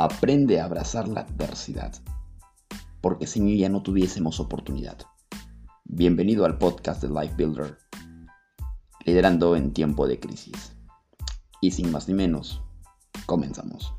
Aprende a abrazar la adversidad, porque sin ella no tuviésemos oportunidad. Bienvenido al podcast de Life Builder, liderando en tiempo de crisis. Y sin más ni menos, comenzamos.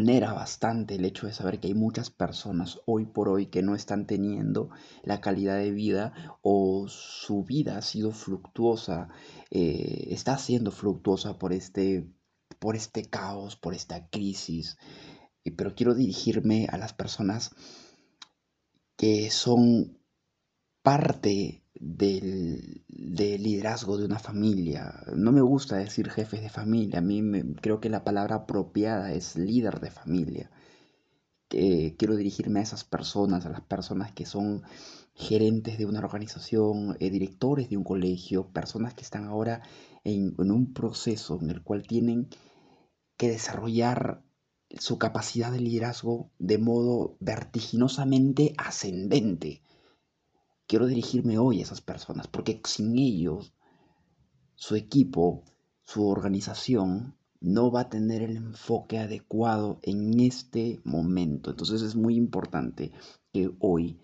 Vulnera bastante el hecho de saber que hay muchas personas hoy por hoy que no están teniendo la calidad de vida o su vida ha sido fluctuosa, eh, está siendo fluctuosa por este, por este caos, por esta crisis. Pero quiero dirigirme a las personas que son parte del, liderazgo de una familia. No me gusta decir jefes de familia, a mí me, creo que la palabra apropiada es líder de familia. quiero dirigirme a esas personas, a las personas que son gerentes de una organización, eh, directores de un colegio, personas que están ahora en, en un proceso en el cual tienen que desarrollar su capacidad de liderazgo de modo vertiginosamente ascendente quiero dirigirme hoy a esas personas, porque sin ellos, su equipo, su organización, no va a tener el enfoque adecuado en este momento. Entonces es muy importante que hoy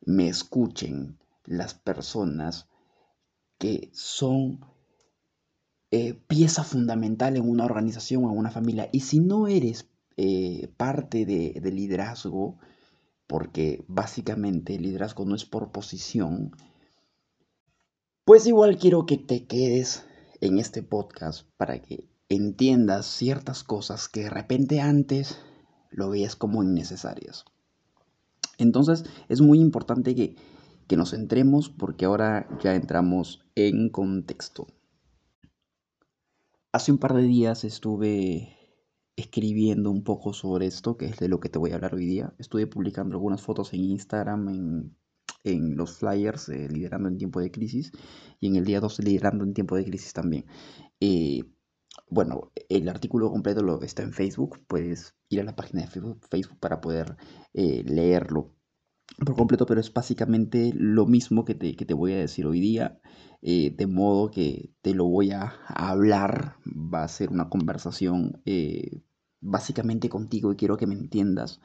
me escuchen las personas que son eh, pieza fundamental en una organización o en una familia. Y si no eres eh, parte de, de liderazgo, porque básicamente el liderazgo no es por posición, pues igual quiero que te quedes en este podcast para que entiendas ciertas cosas que de repente antes lo veías como innecesarias. Entonces es muy importante que, que nos centremos porque ahora ya entramos en contexto. Hace un par de días estuve escribiendo un poco sobre esto, que es de lo que te voy a hablar hoy día. Estuve publicando algunas fotos en Instagram, en, los flyers, liderando en tiempo de crisis, y en el día 2 liderando en tiempo de crisis también. Eh, bueno, el artículo completo lo, está en Facebook, puedes ir a la página de Facebook, para poder eh, leerlo por completo, pero es básicamente lo mismo que te, que te voy a decir hoy día, eh, de modo que te lo voy a, hablar, va a ser una conversación eh, básicamente contigo y quiero que me entiendas.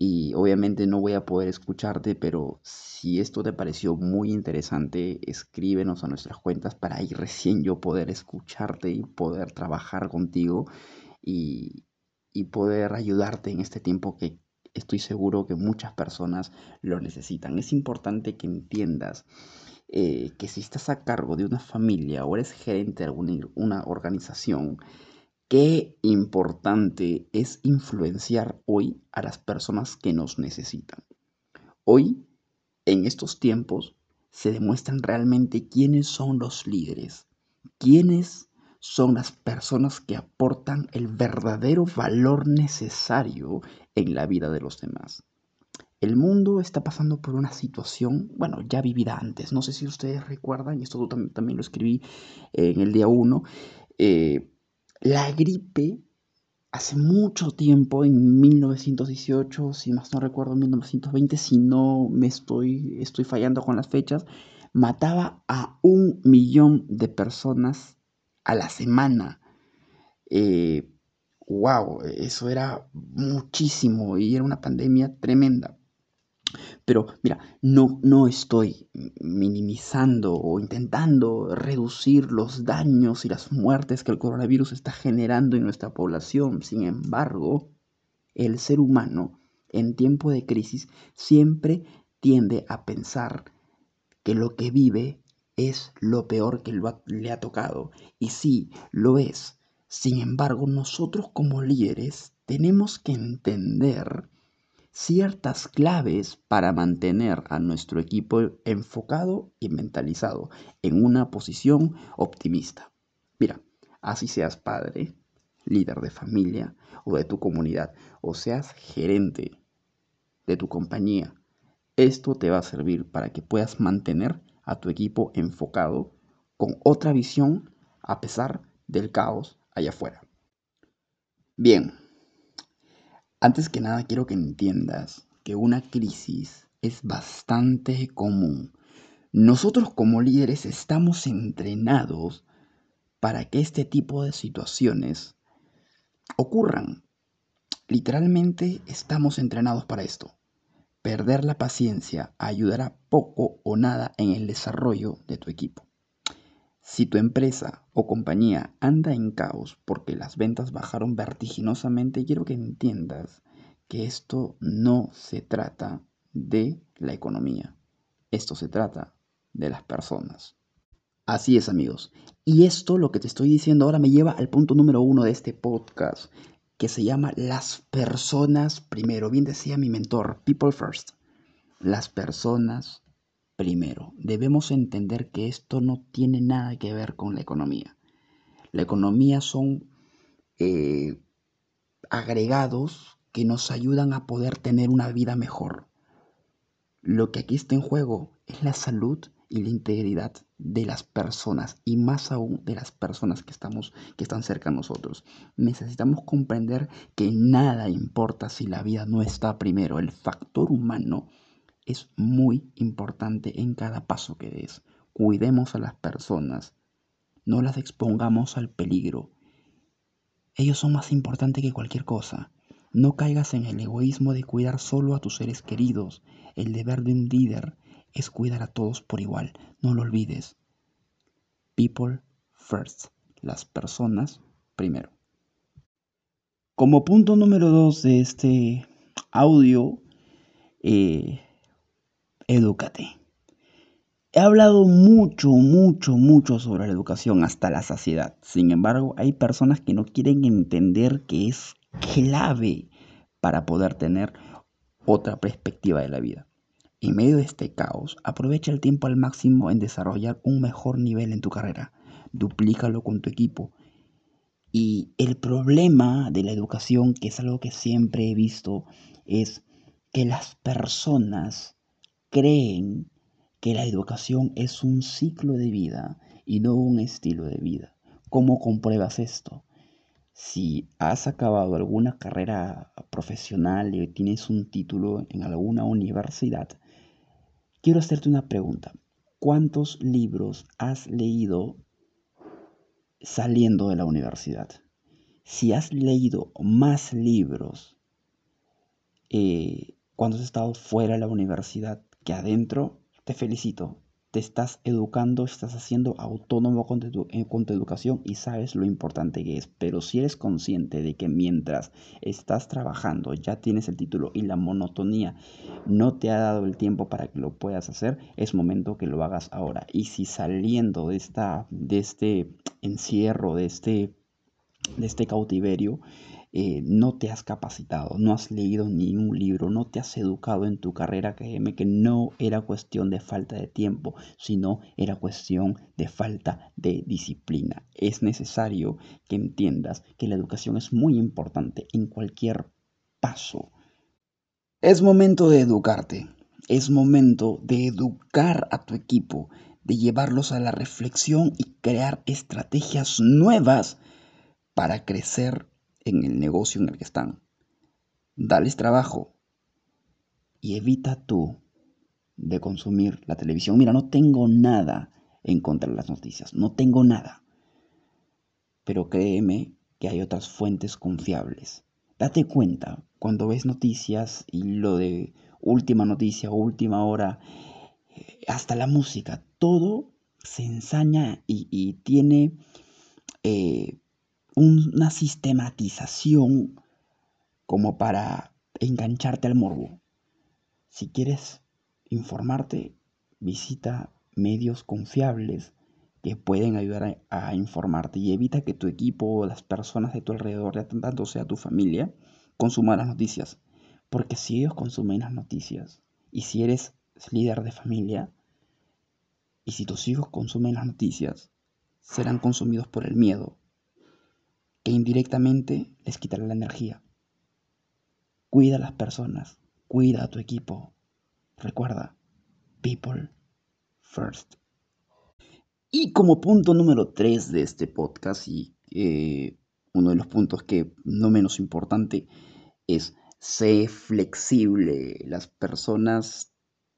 Y obviamente no voy a poder escucharte, pero si esto te pareció muy interesante, escríbenos a nuestras cuentas para ahí recién yo poder escucharte y poder trabajar contigo y, y poder ayudarte en este tiempo que estoy seguro que muchas personas lo necesitan. Es importante que entiendas eh, que si estás a cargo de una familia o eres gerente de una organización, qué importante es influenciar hoy a las personas que nos necesitan. Hoy, en estos tiempos, se demuestran realmente quiénes son los líderes, quiénes son las personas que aportan el verdadero valor necesario en la vida de los demás. El mundo está pasando por una situación, bueno, ya vivida antes. No sé si ustedes recuerdan, y esto también lo escribí en el día 1, eh, la gripe hace mucho tiempo, en 1918, si más no recuerdo, en 1920, si no me estoy, estoy fallando con las fechas, mataba a un millón de personas a la semana. wow, eh, eso era muchísimo y era una pandemia tremenda. Pero mira, no, no estoy minimizando o intentando reducir los daños y las muertes que el coronavirus está generando en nuestra población. Sin embargo, el ser humano en tiempo de crisis siempre tiende a pensar que lo que vive es lo peor que le ha tocado. Y sí, lo es. Sin embargo, nosotros como líderes tenemos que entender ciertas claves para mantener a nuestro equipo enfocado y mentalizado en una posición optimista. Mira, así seas padre, líder de familia o de tu comunidad, o seas gerente de tu compañía, esto te va a servir para que puedas mantener a tu equipo enfocado con otra visión a pesar del caos allá afuera. Bien, antes que nada quiero que entiendas que una crisis es bastante común. Nosotros como líderes estamos entrenados para que este tipo de situaciones ocurran. Literalmente estamos entrenados para esto. Perder la paciencia ayudará poco o nada en el desarrollo de tu equipo. Si tu empresa o compañía anda en caos porque las ventas bajaron vertiginosamente, quiero que entiendas que esto no se trata de la economía. Esto se trata de las personas. Así es amigos. Y esto, lo que te estoy diciendo ahora, me lleva al punto número uno de este podcast, que se llama Las personas primero. Bien decía mi mentor, People First. Las personas primero. Debemos entender que esto no tiene nada que ver con la economía. La economía son eh, agregados que nos ayudan a poder tener una vida mejor. Lo que aquí está en juego es la salud y la integridad de las personas y más aún de las personas que estamos que están cerca de nosotros. Necesitamos comprender que nada importa si la vida no está primero. El factor humano es muy importante en cada paso que des. Cuidemos a las personas, no las expongamos al peligro. Ellos son más importantes que cualquier cosa. No caigas en el egoísmo de cuidar solo a tus seres queridos. El deber de un líder es cuidar a todos por igual. No lo olvides. People first. Las personas primero. Como punto número dos de este audio, eh, edúcate. He hablado mucho, mucho, mucho sobre la educación hasta la saciedad. Sin embargo, hay personas que no quieren entender que es clave para poder tener otra perspectiva de la vida. En medio de este caos, aprovecha el tiempo al máximo en desarrollar un mejor nivel en tu carrera. Duplícalo con tu equipo. Y el problema de la educación, que es algo que siempre he visto, es que las personas creen que la educación es un ciclo de vida y no un estilo de vida. ¿Cómo compruebas esto? Si has acabado alguna carrera profesional y tienes un título en alguna universidad, Quiero hacerte una pregunta. ¿Cuántos libros has leído saliendo de la universidad? Si has leído más libros eh, cuando has estado fuera de la universidad que adentro, te felicito te estás educando, estás haciendo autónomo con tu, eh, con tu, educación y sabes lo importante que es. Pero si eres consciente de que mientras estás trabajando ya tienes el título y la monotonía no te ha dado el tiempo para que lo puedas hacer, es momento que lo hagas ahora. Y si saliendo de, esta, de este encierro, de este, de este cautiverio, eh, no te has capacitado, no has leído ni un libro, no te has educado en tu carrera, créeme que no era cuestión de falta de tiempo, sino era cuestión de falta de disciplina. Es necesario que entiendas que la educación es muy importante en cualquier paso. Es momento de educarte, es momento de educar a tu equipo, de llevarlos a la reflexión y crear estrategias nuevas para crecer en el negocio en el que están. Dales trabajo y evita tú de consumir la televisión. Mira, no tengo nada en contra de las noticias, no tengo nada. Pero créeme que hay otras fuentes confiables. Date cuenta cuando ves noticias y lo de última noticia, última hora, eh, hasta la música, todo se ensaña y, tiene eh, una sistematización como para engancharte al morbo. Si quieres informarte, visita medios confiables que pueden ayudar a, informarte y evita que tu equipo o las personas de tu alrededor, tanto sea tu familia, consuman las noticias. Porque si ellos consumen las noticias y si eres líder de familia y si tus hijos consumen las noticias, serán consumidos por el miedo, indirectamente les quitará la energía. Cuida a las personas, cuida a tu equipo. Recuerda, people first. Y como punto número 3 de este podcast, y eh, uno de los puntos que no menos importante es ser flexible. Las personas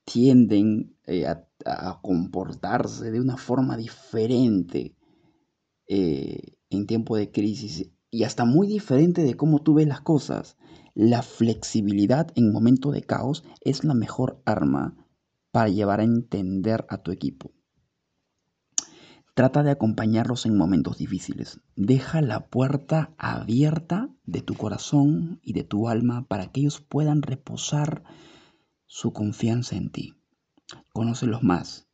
tienden eh, a, a comportarse de una forma diferente eh, en tiempo de crisis y hasta muy diferente de cómo tú ves las cosas. La flexibilidad en momento de caos es la mejor arma para llevar a entender a tu equipo. Trata de acompañarlos en momentos difíciles. Deja la puerta abierta de tu corazón y de tu alma para que ellos puedan reposar su confianza en ti. Conócelos más.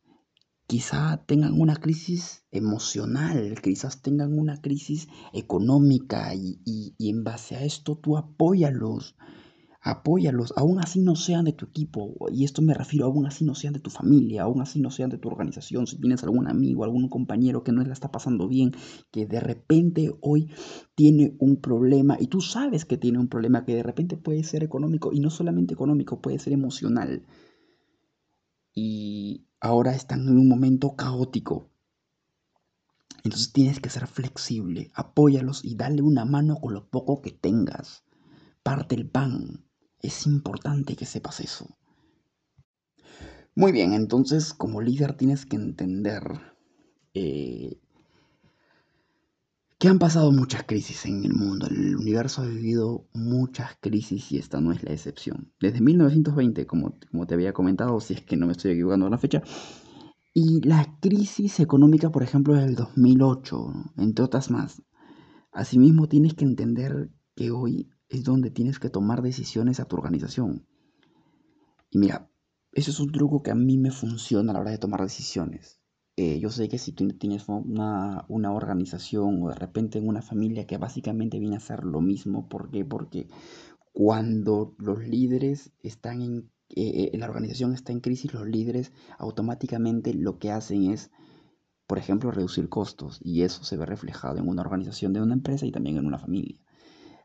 Quizá tengan una crisis emocional, quizás tengan una crisis económica y, y en base a esto tú apóyalos apóyalos, aún así no sean de tu equipo, y esto me refiero, aún así no sean de tu familia, aún así no sean de tu organización, si tienes algún amigo, algún compañero que no la está pasando bien, que de repente hoy tiene un problema, y tú sabes que tiene un problema que de repente puede ser económico, y no solamente económico, puede ser emocional, y ahora están en un momento caótico. Entonces tienes que ser flexible, apóyalos y dale una mano con lo poco que tengas. Parte el pan, es importante que sepas eso. Muy bien, entonces como líder tienes que entender eh, que han pasado muchas crisis en el mundo. El universo ha vivido muchas crisis y esta no es la excepción. Desde 1920, como, como te había comentado, si es que no me estoy equivocando con la fecha, y la crisis económica, por ejemplo, del 2008, entre otras más. Asimismo, tienes que entender que hoy es donde tienes que tomar decisiones a tu organización. Y mira, eso es un truco que a mí me funciona a la hora de tomar decisiones. Eh, yo sé que si tú tienes una, organización o de repente en una familia que básicamente viene a hacer lo mismo, ¿por qué? Porque cuando los líderes están en, eh, eh, la organización está en crisis, los líderes automáticamente lo que hacen es, por ejemplo, reducir costos y eso se ve reflejado en una organización de una empresa y también en una familia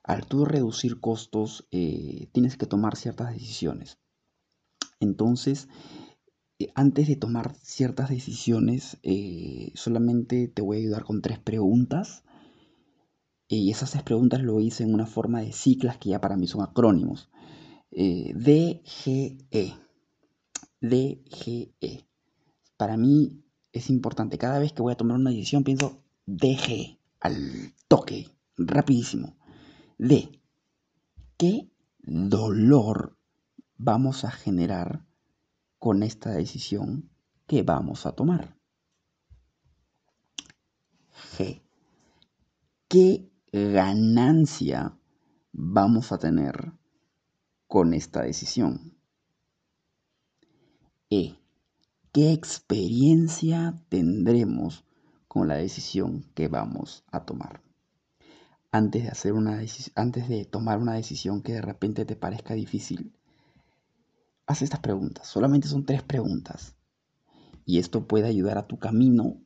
al tú reducir costos, eh, tienes que tomar ciertas decisiones. Entonces, antes de tomar ciertas decisiones, eh, solamente te voy a ayudar con tres preguntas. Y esas tres preguntas lo hice en una forma de ciclas que ya para mí son acrónimos. DGE. DGE. Para mí es importante. Cada vez que voy a tomar una decisión pienso DG. Al toque. Rapidísimo de qué dolor vamos a generar con esta decisión que vamos a tomar. G. ¿Qué ganancia vamos a tener con esta decisión? E. ¿Qué experiencia tendremos con la decisión que vamos a tomar? antes de, hacer una antes de tomar una decisión que de repente te parezca difícil, haz estas preguntas. Solamente son tres preguntas. Y esto puede ayudar a tu camino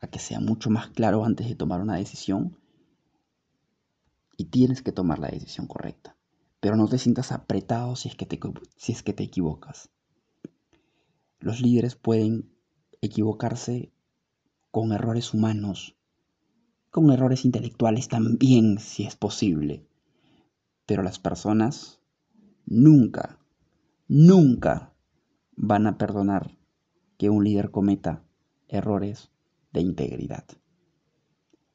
a que sea mucho más claro antes de tomar una decisión. Y tienes que tomar la decisión correcta. Pero no te sientas apretado si es que te, si es que te equivocas. Los líderes pueden equivocarse con errores humanos con errores intelectuales también, si es posible. Pero las personas nunca, nunca van a perdonar que un líder cometa errores de integridad.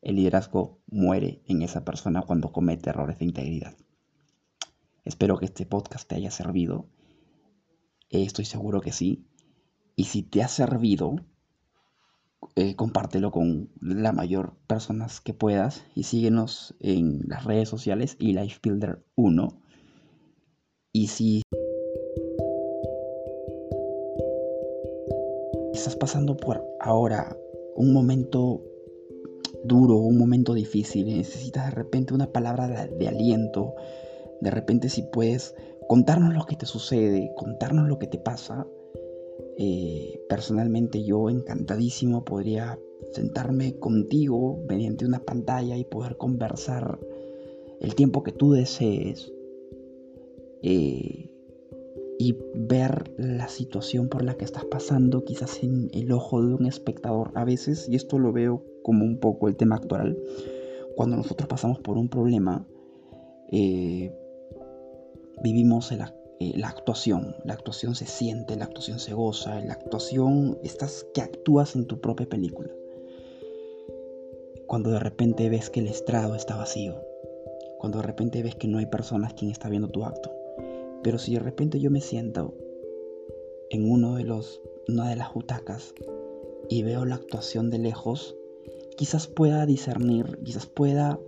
El liderazgo muere en esa persona cuando comete errores de integridad. Espero que este podcast te haya servido. Estoy seguro que sí. Y si te ha servido, eh, compártelo con la mayor personas que puedas y síguenos en las redes sociales y Builder 1. Y si estás pasando por ahora un momento duro, un momento difícil, necesitas de repente una palabra de aliento, de repente si puedes contarnos lo que te sucede, contarnos lo que te pasa, eh, personalmente yo encantadísimo podría sentarme contigo mediante una pantalla y poder conversar el tiempo que tú desees. Eh, y ver la situación por la que estás pasando quizás en el ojo de un espectador a veces y esto lo veo como un poco el tema actual cuando nosotros pasamos por un problema eh, vivimos eh, la actuación. La actuación se siente, la actuación se goza, la actuación estás que actúas en tu propia película. cuando de repente ves que el estrado está vacío, cuando de repente ves que no hay personas quien está viendo tu acto. Pero si de repente yo me siento en uno de los, una de las butacas y veo la actuación de lejos, quizás pueda discernir, quizás pueda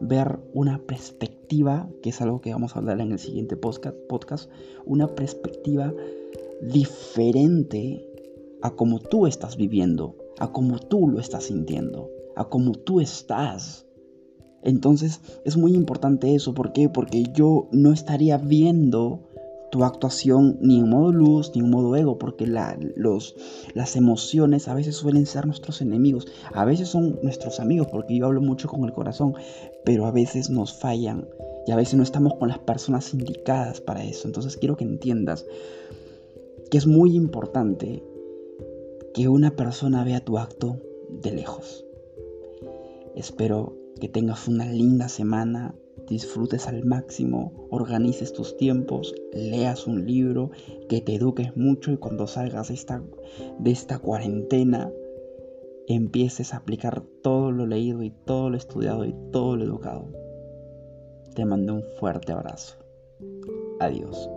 ver una perspectiva, que es algo que vamos a hablar en el siguiente podcast, una perspectiva diferente a como tú estás viviendo, a como tú lo estás sintiendo, a como tú estás. Entonces es muy importante eso, ¿por qué? Porque yo no estaría viendo tu actuación ni en modo luz ni en modo ego, porque las emociones a veces suelen ser nuestros enemigos, a veces son nuestros amigos, porque yo hablo mucho con el corazón, pero a veces nos fallan y a veces no estamos con las personas indicadas para eso. Entonces quiero que entiendas que es muy importante que una persona vea tu acto de lejos. Espero que tengas una linda semana, disfrutes al máximo, organices tus tiempos, leas un libro, que te eduques mucho y cuando salgas de esta, de esta cuarentena empieces a aplicar todo lo leído y todo lo estudiado y todo lo educado. Te mando un fuerte abrazo. Adiós.